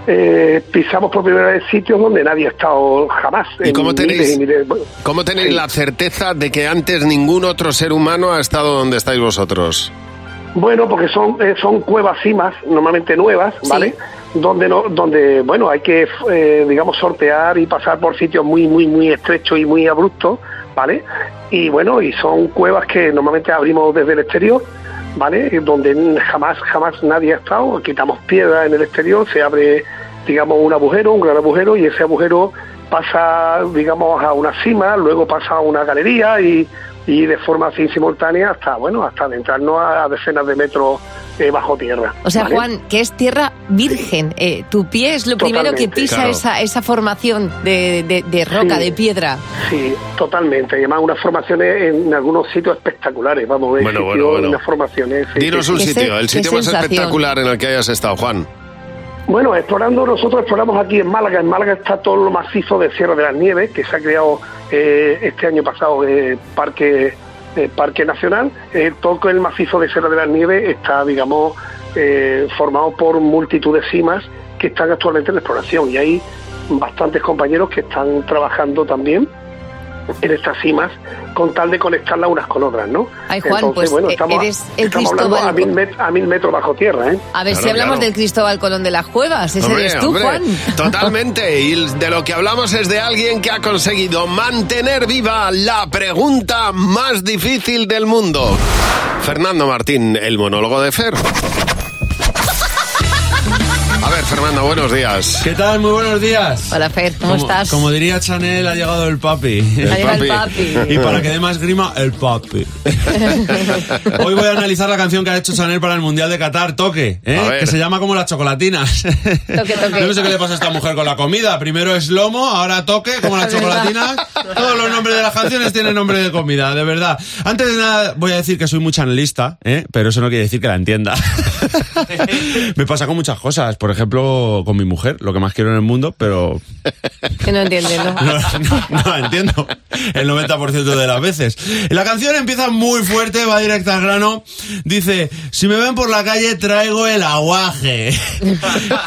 eh, pisamos por primera vez sitios donde nadie ha estado jamás. ¿Y en cómo tenéis- miles y miles- bueno, ¿Cómo tenéis Sí. la certeza de que antes ningún otro ser humano ha estado donde estáis vosotros? Bueno, porque son, eh, son cuevas cimas, normalmente nuevas, ¿vale? Donde, no, donde bueno, hay que, eh, digamos, sortear y pasar por sitios muy, muy, muy estrechos y muy abruptos, ¿vale? Y bueno, y son cuevas que normalmente abrimos desde el exterior, ¿vale? Donde jamás, jamás nadie ha estado, quitamos piedra en el exterior, se abre digamos, un agujero, un gran agujero, y ese agujero pasa, digamos, a una cima, luego pasa a una galería y, y de forma así simultánea hasta, bueno, hasta adentrarnos a decenas de metros eh, bajo tierra. O sea, ¿vale? Juan, que es tierra virgen. Eh, tu pie es lo primero que Totalmente. pisa Claro. esa, esa formación de, de- de roca, Sí. de piedra. Sí, totalmente. Y además unas formaciones en algunos sitios espectaculares. Vamos, Bueno, existido bueno, bueno. unas formaciones. sí, Dinos sí, un sitio, el sitio más espectacular en el que hayas estado, Juan. Bueno, explorando, nosotros exploramos aquí en Málaga. En Málaga está todo lo macizo de Sierra de las Nieves, que se ha creado eh, este año pasado eh, Parque eh, Parque Nacional. Eh, todo el macizo de Sierra de las Nieves está, digamos, formado por multitud de cimas que están actualmente en exploración. Y hay bastantes compañeros que están trabajando también en estas cimas con tal de conectarlas unas con otras, ¿no? Ay, Juan, pues, bueno, eh, estamos, eres el estamos hablando a Cristóbal mil, met- a mil metros bajo tierra, ¿eh? A ver si hablamos claro. del Cristóbal Colón de las Cuevas. Ese Hombre, eres tú, hombre, Juan. Totalmente. Y de lo que hablamos es de alguien que ha conseguido mantener viva la pregunta más difícil del mundo. Fernando Martín, el monólogo de Fer. Fernando, buenos días. ¿Qué tal? Muy buenos días. Hola, Fer, ¿cómo como, estás? Como diría Chanel, ha llegado el papi. Ha llegado el papi. Y para que dé más grima, el papi. Hoy voy a analizar la canción que ha hecho Chanel para el Mundial de Qatar, Toque, ¿eh? Que se llama como las chocolatinas. Toque, toque. No sé qué le pasa a esta mujer con la comida. Primero es lomo, ahora toque, como las chocolatinas. Todos los nombres de las canciones tienen nombre de comida, de verdad. Antes de nada, voy a decir que soy muy chanelista, ¿eh? pero eso no quiere decir que la entienda. Me pasa con muchas cosas. Por ejemplo, con mi mujer, lo que más quiero en el mundo, pero Que no no, no, no entiendo el 90% de las veces. La canción empieza muy fuerte, va directa al grano. Dice, si me ven por la calle traigo el aguaje,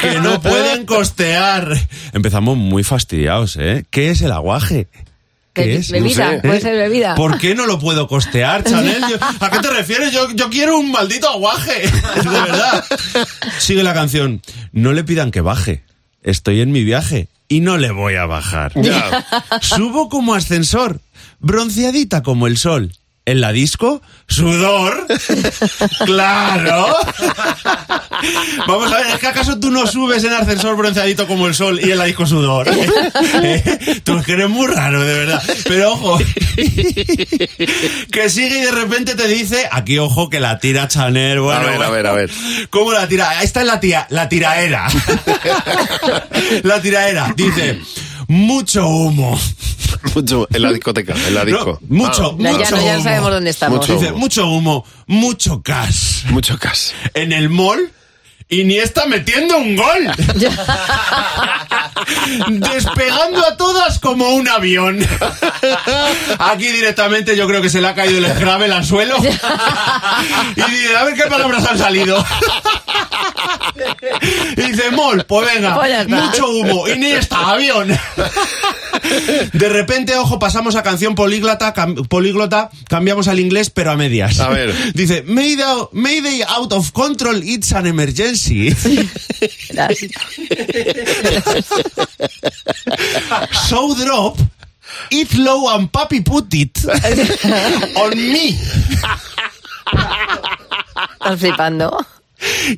que no pueden costear. Empezamos muy fastidiados, ¿eh? ¿Qué es el aguaje? ¿Qué Be- es? bebida, ¿Eh? puede ser bebida. ¿Por qué no lo puedo costear, Chanel? Yo- ¿A qué te refieres? Yo, yo quiero un maldito aguaje. De verdad. Sigue la canción. No le pidan que baje. Estoy en mi viaje y no le voy a bajar. Subo como ascensor, bronceadita como el sol. En la disco, sudor. claro. Vamos a ver, ¿es que acaso tú no subes en ascensor bronceadito como el sol y en la disco sudor? ¿Eh? Tú es que eres muy raro, de verdad. Pero ojo, que sigue y de repente te dice, aquí ojo que la tira Chanel. Bueno, A ver, a ver, a ver. ¿Cómo la tira? Esta es la tía, la tiraera. la tiraera. Dice, mucho humo. Mucho en la discoteca, en la disco. No, mucho, Ah. Ya, ya, mucho no, ya humo. sabemos dónde estamos. Mucho Dice, humo. mucho humo, mucho gas. Mucho gas. En el mall, y ni está metiendo un gol. Despegando a todas como un avión. Aquí directamente yo creo que se le ha caído el scrabble al suelo. Y dice, a ver qué palabras han salido. Y dice, mol, pues venga, Pues mucho humo. Y ni está avión. De repente, ojo, pasamos a canción políglota, cam- políglota, cambiamos al inglés, pero a medias. A ver. Dice, Mayday, Mayday out of control, it's an emergency. So drop, it low and papi put it on me. Estás flipando.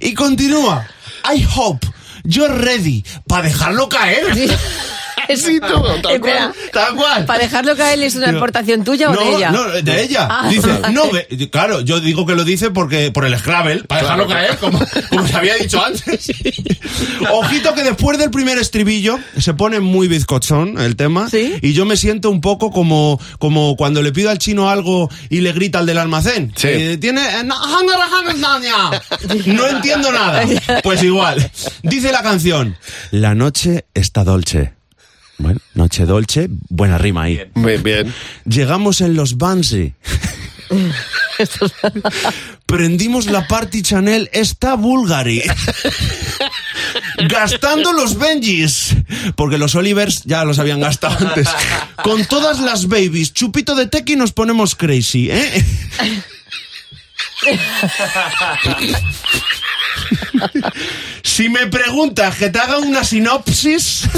Y continúa, I hope you're ready para dejarlo caer. Sí, todo, tal Espera, cual. Tal cual. ¿Para dejarlo caer es una Pero- aportación tuya o no, de ella? No, de ella. Ah, dice, vale. no, ve- claro, yo digo que lo dice porque por el Scrabble, para Claro, dejarlo caer, como, como se había dicho antes. Ojito que después del primer estribillo se pone muy bizcochón el tema ¿Sí? y yo me siento un poco como, como cuando le pido al chino algo y le grita al del almacén. Sí. Eh, tiene... No entiendo nada. Pues igual. Dice la canción, la noche está dolce. Bueno, noche dolce, buena rima ahí. Bien, bien. Llegamos en los Bansi. Prendimos la Party Chanel esta Bulgari. Gastando los Benjis. Porque los Olivers ya los habían gastado antes. Con todas las babies. Chupito de tequi nos ponemos crazy, ¿eh? Si me preguntas que te haga una sinopsis,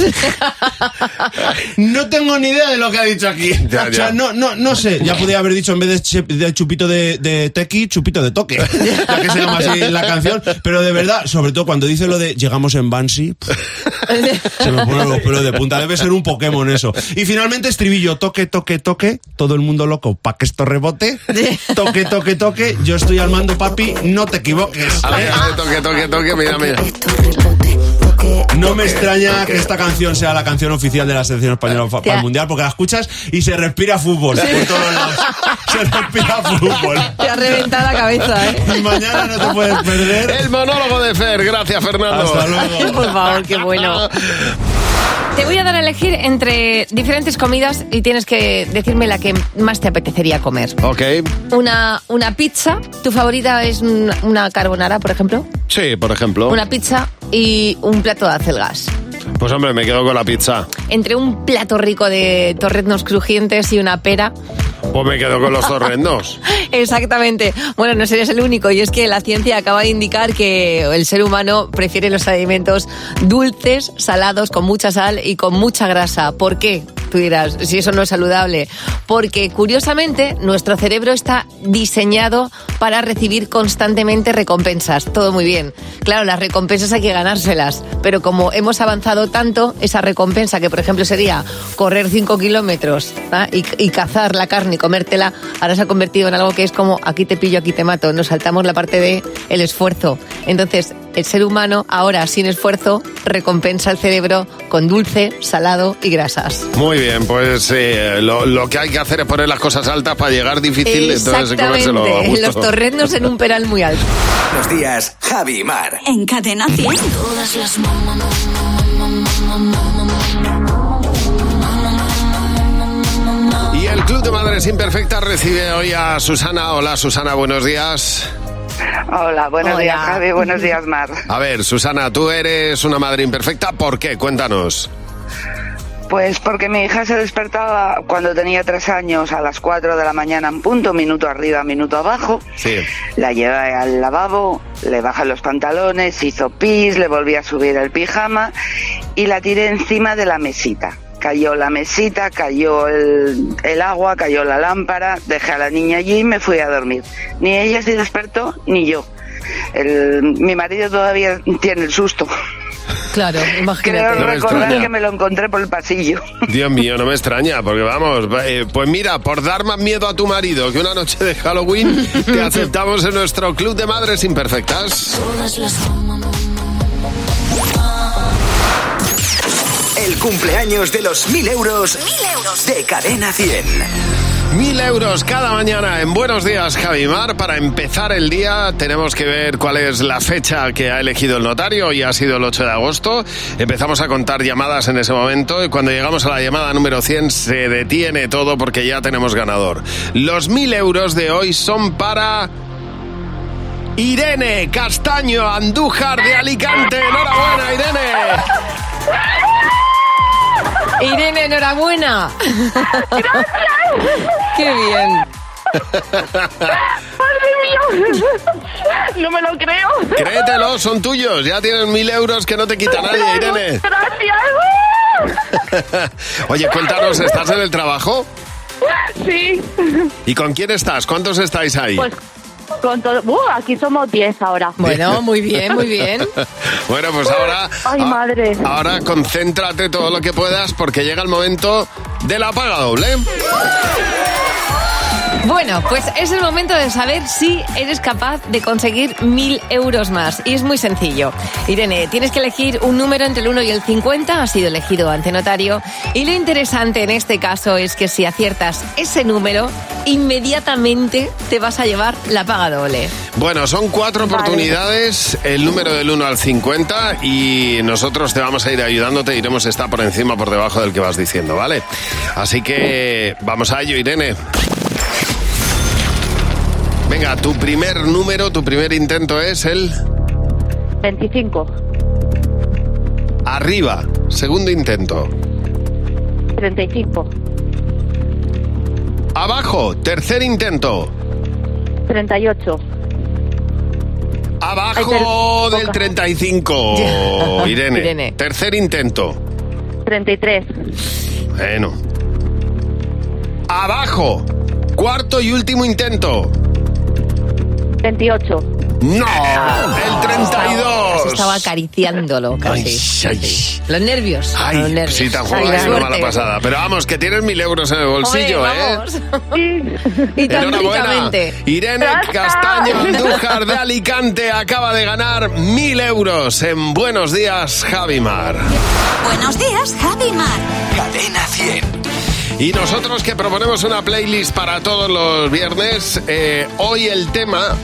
no tengo ni idea de lo que ha dicho aquí. Ya, o sea, ya. no, no, no sé. Ya podía haber dicho en vez de, chupito de, de tequi, chupito de toque. Ya que se llama así la canción. Pero de verdad, sobre todo cuando dice lo de llegamos en Banshee, se me ponen los pelos de punta. Debe ser un Pokémon eso. Y finalmente estribillo, toque, toque, toque. Todo el mundo loco pa' que esto rebote. Toque, toque, toque. Yo estoy al mando, papi. No te equivoques. A ver, ver, toque, toque, toque, mira, mira. No me extraña que esta canción sea la canción oficial de la selección española para el mundial, porque la escuchas y se respira fútbol por todos lados. Se respira fútbol. Te ha reventado la cabeza, ¿eh? Y mañana no te puedes perder. El monólogo de Fer, gracias Fernando. Hasta luego. Por favor, qué bueno. Te voy a dar a elegir entre diferentes comidas y tienes que decirme la que más te apetecería comer. Ok. Una, una pizza, ¿tu favorita es un- una carbonara, por ejemplo? Sí, por ejemplo. Una pizza y un plato de acelgas. Pues hombre, me quedo con la pizza. Entre un plato rico de torreznos crujientes y una pera. Pues me quedo con los torrendos. Exactamente. Bueno, no serías el único. Y es que la ciencia acaba de indicar que el ser humano prefiere los alimentos dulces, salados, con mucha sal y con mucha grasa. ¿Por qué? Tú dirás, si eso no es saludable. Porque curiosamente nuestro cerebro está diseñado para recibir constantemente recompensas. Todo muy bien. Claro, las recompensas hay que ganárselas. Pero como hemos avanzado tanto, esa recompensa que por ejemplo sería correr 5 kilómetros ¿ah? y, y cazar la carne y comértela, ahora se ha convertido en algo que es como aquí te pillo, aquí te mato. Nos saltamos la parte de el esfuerzo. Entonces, el ser humano ahora sin esfuerzo recompensa al cerebro con dulce, salado y grasas. Muy bien, pues eh, lo, lo que hay que hacer es poner las cosas altas para llegar difícil, entonces comérselo a Exactamente. gusto. Los torrendos en un peral muy alto. Buenos días, Javi y Mar. En Cadena 100. Todas las Club de Madres Imperfectas recibe hoy a Susana. Hola Susana, buenos días. Hola, buenos Hola. días Javi, buenos días Mar. A ver, Susana, tú eres una madre imperfecta, ¿por qué? Cuéntanos. Pues porque mi hija se despertaba cuando tenía tres años a las cuatro de la mañana en punto, minuto arriba, minuto abajo. Sí. La llevé al lavabo, le bajé los pantalones, hizo pis, le volví a subir el pijama y la tiré encima de la mesita. Cayó la mesita, cayó el, el agua, cayó la lámpara, dejé a la niña allí y me fui a dormir. Ni ella se despertó, ni yo. El- mi marido todavía tiene el susto. Claro, Creo imagínate. No me recordar extraña. que me lo encontré por el pasillo. Dios mío, no me extraña, porque vamos, eh, pues mira, por dar más miedo a tu marido que una noche de Halloween, te aceptamos en nuestro Club de Madres Imperfectas. El cumpleaños de los mil euros, de Cadena 100. Mil euros cada mañana en Buenos Días, Javimar. Para empezar el día tenemos que ver cuál es la fecha que ha elegido el notario y ha sido el 8 de agosto. Empezamos a contar llamadas en ese momento y cuando llegamos a la llamada número 100 se detiene todo porque ya tenemos ganador. Los mil euros de hoy son para... Irene Castaño Andújar de Alicante. Enhorabuena, Irene. Irene, enhorabuena. Qué bien. No me lo creo. Créetelo, son tuyos. Ya tienes mil euros que no te quita nadie, Irene. Gracias. Oye, cuéntanos, ¿estás en el trabajo? Sí. ¿Y con quién estás? ¿Cuántos estáis ahí? Pues con todo. Uh, aquí somos 10 ahora. Bueno, muy bien, muy bien. bueno, pues ahora. Ay, madre. Ahora concéntrate todo lo que puedas porque llega el momento de la paga doble. Bueno, pues es el momento de saber si eres capaz de conseguir mil euros más. Y es muy sencillo. Irene, tienes que elegir un número entre el 1 y el 50. Ha sido elegido ante notario. Y lo interesante en este caso es que si aciertas ese número, inmediatamente te vas a llevar la paga doble. Bueno, son cuatro oportunidades, el número del 1 al 50 y nosotros te vamos a ir ayudándote, iremos está por encima, por debajo del que vas diciendo, ¿vale? Así que vamos a ello, Irene. Venga, tu primer número, tu primer intento es el 25, arriba, segundo intento. 35, Abajo, tercer intento. 38, Abajo del 35, Ya. Irene. Irene. Tercer intento. 33. Bueno. Abajo. Cuarto y último intento. 28. ¡No! El 32. Estaba acariciándolo casi. Ay, ay. Los nervios. Ay, los nervios. sí, jugado la ahí una mala pasada. Pero vamos, que tienes mil euros en el bolsillo, Hombre, ¿eh? y tan Enhorabuena. Irene Castaño Andújar de Alicante acaba de ganar mil euros en Buenos Días, Javimar. Buenos días, Javi Mar. Cadena 100. Y nosotros que proponemos una playlist para todos los viernes, eh, hoy el tema...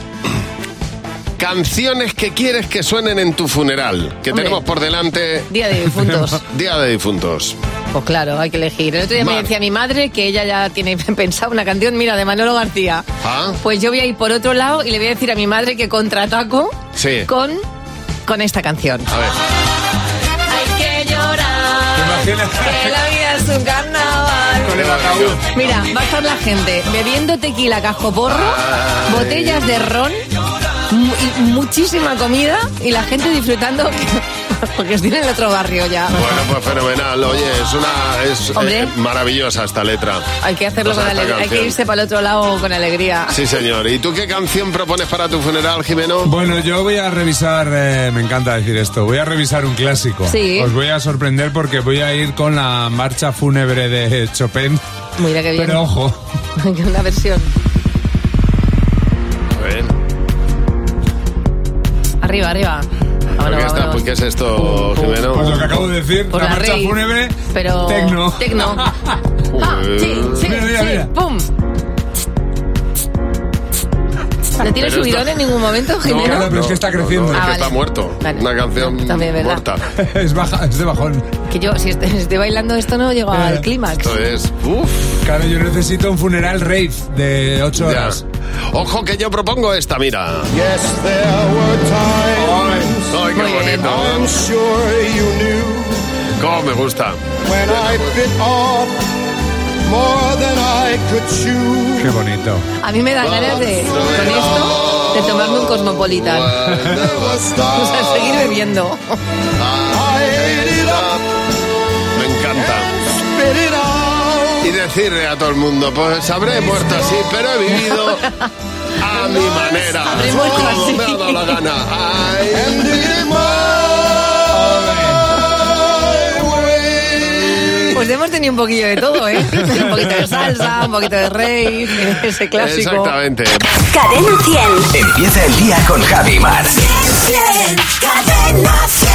Canciones que quieres que suenen en tu funeral, que Hombre. tenemos por delante. Día de difuntos. Día de difuntos. Pues claro, hay que elegir. El otro día me decía mi madre que ella ya tiene pensado una canción, mira, de Manolo García. ¿Ah? Pues yo voy a ir por otro lado y le voy a decir a mi madre que contraataco Sí. con, con esta canción. A ver. Hay que llorar. Que la vida es un carnaval. Mira, va a estar la gente bebiendo tequila cajoporro, botellas de ron, muchísima comida y la gente disfrutando porque estoy en el otro barrio ya. Bueno, pues fenomenal. Oye, es una es eh, maravillosa esta letra. Hay que hacerlo O sea, con alegría, hay que irse para el otro lado con alegría. Sí, señor. ¿Y tú qué canción propones para tu funeral, Jimeno? Bueno, yo voy a revisar, eh, me encanta decir esto, voy a revisar un clásico. Sí. Os voy a sorprender porque voy a ir con la marcha fúnebre de Chopin. Mira qué bien. Pero ojo, Una versión. A ver. Arriba, arriba. ¿Pero Vámonos, ¿Qué, está- vámonos. ¿Qué es esto, Jimeno? pues lo que acabo de decir, Por la la marcha rave. fúnebre, Pero. tecno. Tecno. Ah, sí, sí, Mira, mira, sí. mira. ¡Pum! ¿No tiene Pero subidón esto- en ningún momento, No, Jimeno? claro, pero es que está creciendo. es Ah, que vale. está muerto. Una canción También, muerta. es, baja, es de bajón. Que yo, si estoy, estoy bailando esto, no llego al clímax. Esto es... Uf. Claro, yo necesito un funeral rave de 8 Ya. horas. Ojo que yo propongo esta, mira. Ay, qué bonito. Cómo me gusta. Qué bonito. A mí me da ganas de, con esto, de tomarme un cosmopolitan. o sea, seguir bebiendo. Me encanta. Y decirle a todo el mundo, pues habré muerto así, pero he vivido a mi manera. Como me ha dado la gana. Pues hemos tenido un poquillo de todo, ¿eh? Un poquito de salsa, un poquito de rave, ese clásico. Exactamente. Cadena 100. Empieza el día con Javi Mar. Cadena 100.